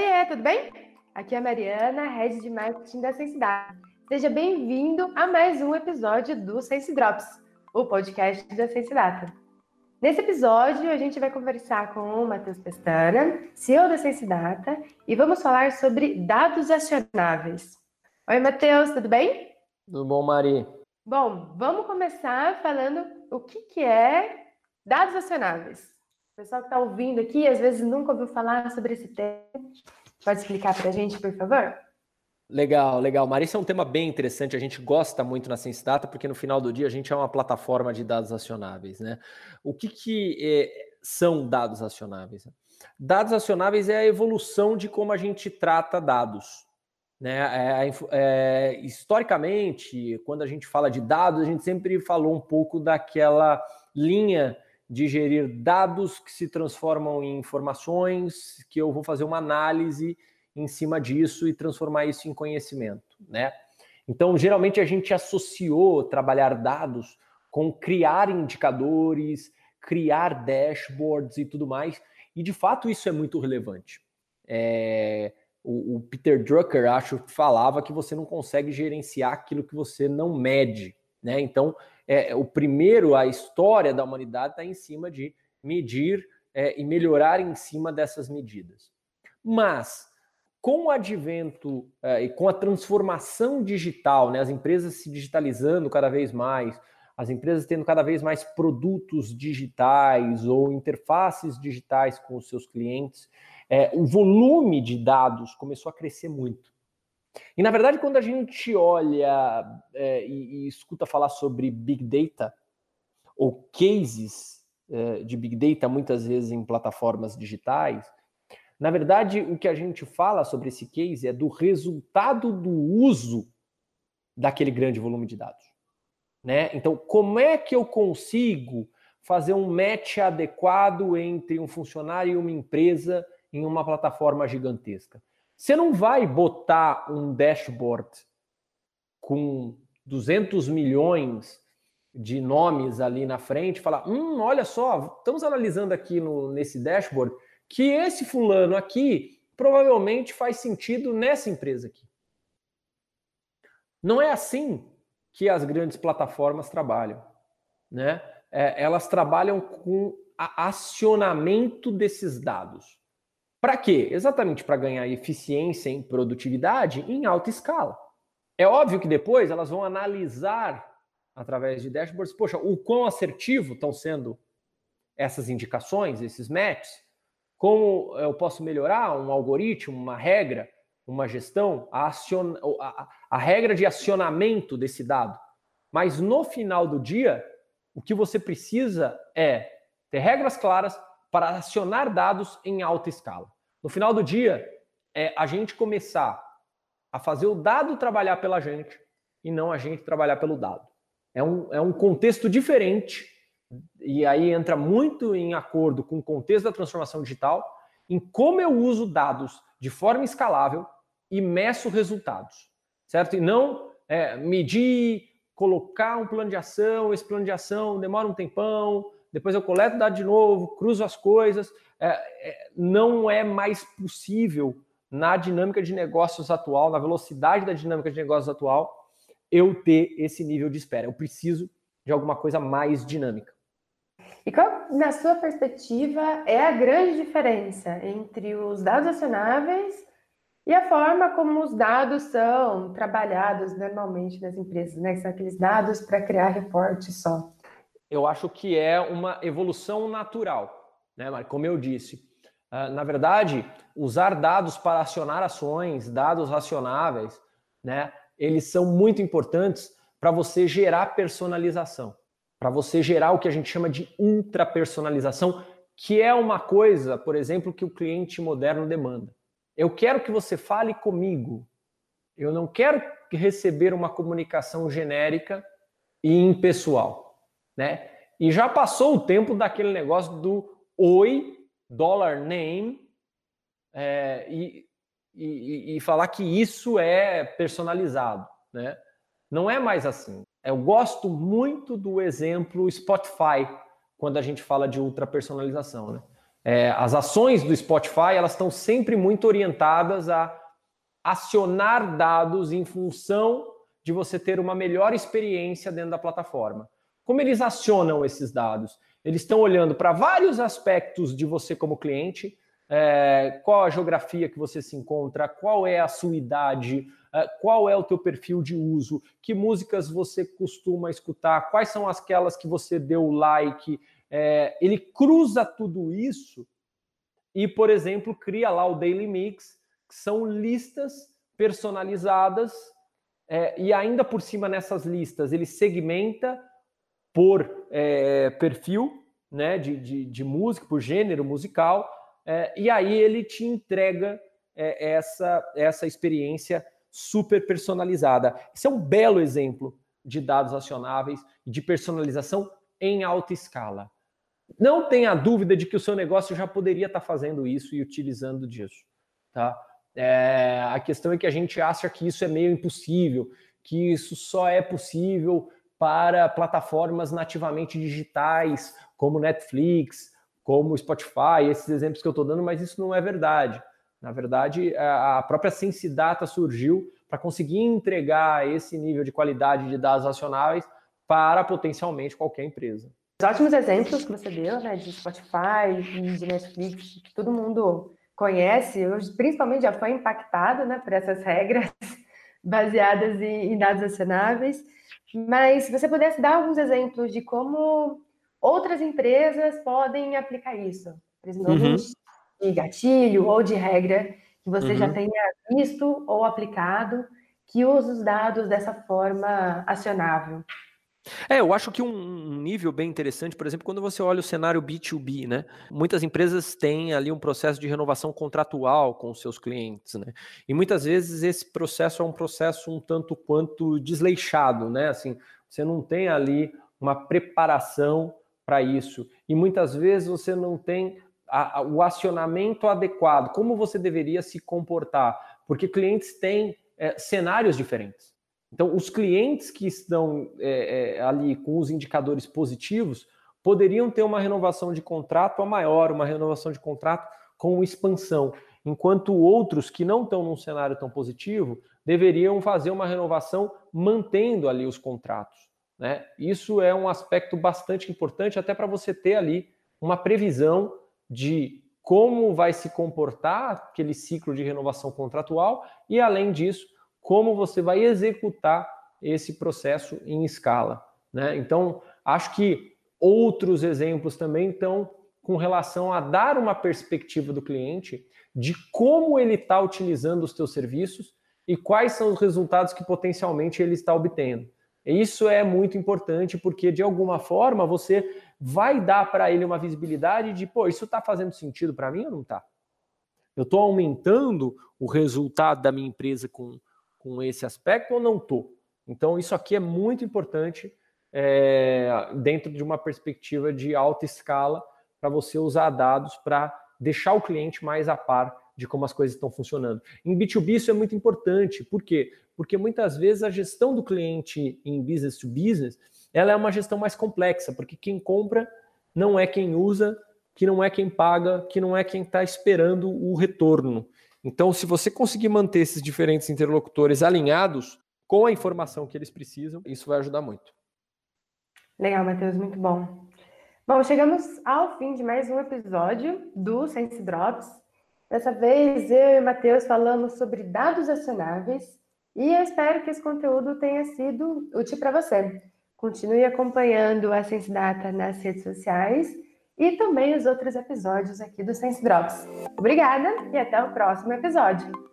Oiê, tudo bem? Aqui é a Mariana, Head de Marketing da Sensidade. Seja bem-vindo a mais um episódio do Sense Drops, o podcast da Sensidata. Nesse episódio, a gente vai conversar com o Matheus Pestana, CEO da Sensidata, e vamos falar sobre dados acionáveis. Oi, Matheus, tudo bem? Tudo bom, Mari? Bom, vamos começar falando o que, que é dados acionáveis. Pessoal que está ouvindo aqui, às vezes nunca ouviu falar sobre esse tema. Pode explicar para a gente, por favor? Legal, legal. Mari, isso é um tema bem interessante. A gente gosta muito na Sense Data, porque no final do dia a gente é uma plataforma de dados acionáveis, né? O que, que é, são dados acionáveis? Dados acionáveis é a evolução de como a gente trata dados. Né? É, é, historicamente, quando a gente fala de dados, a gente sempre falou um pouco daquela linha de gerir dados que se transformam em informações, que eu vou fazer uma análise em cima disso e transformar isso em conhecimento, né? Então, geralmente a gente associou trabalhar dados com criar indicadores, criar dashboards e tudo mais, e de fato isso é muito relevante. É, o, o, Peter Drucker, acho, falava que você não consegue gerenciar aquilo que você não mede, né? Então, é, o primeiro, a história da humanidade está em cima de medir é, e melhorar em cima dessas medidas. Mas com o advento é, e com a transformação digital, né, as empresas se digitalizando cada vez mais, as empresas tendo cada vez mais produtos digitais ou interfaces digitais com os seus clientes, é, o volume de dados começou a crescer muito. E na verdade, quando a gente olha é, e, e, escuta falar sobre Big Data ou cases é, de Big Data, muitas vezes em plataformas digitais, na verdade, o que a gente fala sobre esse case é do resultado do uso daquele grande volume de dados. Né? Então, como é que eu consigo fazer um match adequado entre um funcionário e uma empresa em uma plataforma gigantesca? Você não vai botar um dashboard com 200 milhões de nomes ali na frente e falar: hum, olha só, estamos analisando aqui no, nesse dashboard que esse fulano aqui provavelmente faz sentido nessa empresa aqui. Não é assim que as grandes plataformas trabalham, né? É, elas trabalham com acionamento desses dados. Para quê? Exatamente para ganhar eficiência em produtividade em alta escala. É óbvio que depois elas vão analisar através de dashboards, poxa, o quão assertivo estão sendo essas indicações, esses matches, como eu posso melhorar um algoritmo, uma regra, uma gestão, a, acion... a, a regra de acionamento desse dado. Mas no final do dia, o que você precisa é ter regras claras para acionar dados em alta escala. No final do dia, é a gente começar a fazer o dado trabalhar pela gente e não a gente trabalhar pelo dado. É um, é um contexto diferente e aí entra muito em acordo com o contexto da transformação digital, em como eu uso dados de forma escalável e meço resultados, certo? E não é, medir, colocar um plano de ação, esse plano de ação demora um tempão, depois eu coleto dados de novo, cruzo as coisas. É, é, não é mais possível na dinâmica de negócios atual, na velocidade da dinâmica de negócios atual, eu ter esse nível de espera. Eu preciso de alguma coisa mais dinâmica. E qual, na sua perspectiva, é a grande diferença entre os dados acionáveis e a forma como os dados são trabalhados normalmente nas empresas, né? Que são aqueles dados para criar reporte só. Eu acho que é uma evolução natural, né, Como eu disse, ah, na verdade, usar dados para acionar ações, dados racionáveis, né? Eles são muito importantes para você gerar personalização para você gerar o que a gente chama de ultrapersonalização, que é uma coisa, por exemplo, que o cliente moderno demanda. Eu quero que você fale comigo. Eu não quero receber uma comunicação genérica e impessoal, né? E já passou o tempo daquele negócio do oi, dollar name, é, e, e, e falar que isso é personalizado, né? Não é mais assim. Eu gosto muito do exemplo Spotify quando a gente fala de ultra personalização, né? É, as ações do Spotify elas estão sempre muito orientadas a acionar dados em função de você ter uma melhor experiência dentro da plataforma. Como eles acionam esses dados? Eles estão olhando para vários aspectos de você como cliente, é, qual a geografia que você se encontra, qual é a sua idade, é, qual é o teu perfil de uso, que músicas você costuma escutar, quais são aquelas que você deu like. É, ele cruza tudo isso e, por exemplo, cria lá o Daily Mix, que são listas personalizadas e ainda por cima nessas listas ele segmenta por é, perfil né, de, de, de, música, por gênero musical, é, e aí ele te entrega é, essa, essa experiência super personalizada. Esse é um belo exemplo de dados acionáveis de personalização em alta escala. Não tenha dúvida de que o seu negócio já poderia estar fazendo isso e utilizando disso. Tá? É, a questão é que a gente acha que isso é meio impossível, que isso só é possível para plataformas nativamente digitais, como Netflix, como Spotify, esses exemplos que eu estou dando, mas isso não é verdade. Na verdade, a própria Sensidata surgiu para conseguir entregar esse nível de qualidade de dados acionáveis para potencialmente qualquer empresa. Os ótimos exemplos que você deu, né, de Spotify de Netflix, que todo mundo conhece, hoje principalmente já foi impactado, né, por essas regras baseadas em, dados acionáveis. Mas se você pudesse dar alguns exemplos de como outras empresas podem aplicar isso, por exemplo, uhum de gatilho ou de regra que você uhum. já tenha visto ou aplicado que usa os dados dessa forma acionável? É, eu acho que um nível bem interessante, por exemplo, quando você olha o cenário B2B, né? Muitas empresas têm ali um processo de renovação contratual com os seus clientes, né? E muitas vezes esse processo é um processo um tanto quanto desleixado, né? Assim, você não tem ali uma preparação para isso. E muitas vezes você não tem a, a, o acionamento adequado, como você deveria se comportar, porque clientes têm é, cenários diferentes. Então, os clientes que estão é, é, ali com os indicadores positivos poderiam ter uma renovação de contrato a maior, uma renovação de contrato com expansão, enquanto outros que não estão num cenário tão positivo deveriam fazer uma renovação mantendo ali os contratos. Né? Isso é um aspecto bastante importante, até para você ter ali uma previsão de como vai se comportar aquele ciclo de renovação contratual e, além disso, como você vai executar esse processo em escala. Né? Então, acho que outros exemplos também estão com relação a dar uma perspectiva do cliente de como ele está utilizando os seus serviços e quais são os resultados que potencialmente ele está obtendo. Isso é muito importante porque, de alguma forma, você vai dar para ele uma visibilidade de, pô, isso está fazendo sentido para mim ou não está? Eu estou aumentando o resultado da minha empresa com, com esse aspecto ou não estou? Então, isso aqui é muito importante é, dentro de uma perspectiva de alta escala para você usar dados para deixar o cliente mais a par de como as coisas estão funcionando. Em B2B isso é muito importante. Por quê? Porque muitas vezes a gestão do cliente em business to business, ela é uma gestão mais complexa, porque quem compra não é quem usa, que não é quem paga, que não é quem está esperando o retorno. Então, se você conseguir manter esses diferentes interlocutores alinhados com a informação que eles precisam, isso vai ajudar muito. Legal, Matheus, muito bom. Bom, chegamos ao fim de mais um episódio do Sense Drops. Dessa vez, eu e o Matheus falamos sobre dados acionáveis e eu espero que esse conteúdo tenha sido útil para você. Continue acompanhando a Sense Data nas redes sociais e também os outros episódios aqui do Sense Drops. Obrigada e até o próximo episódio.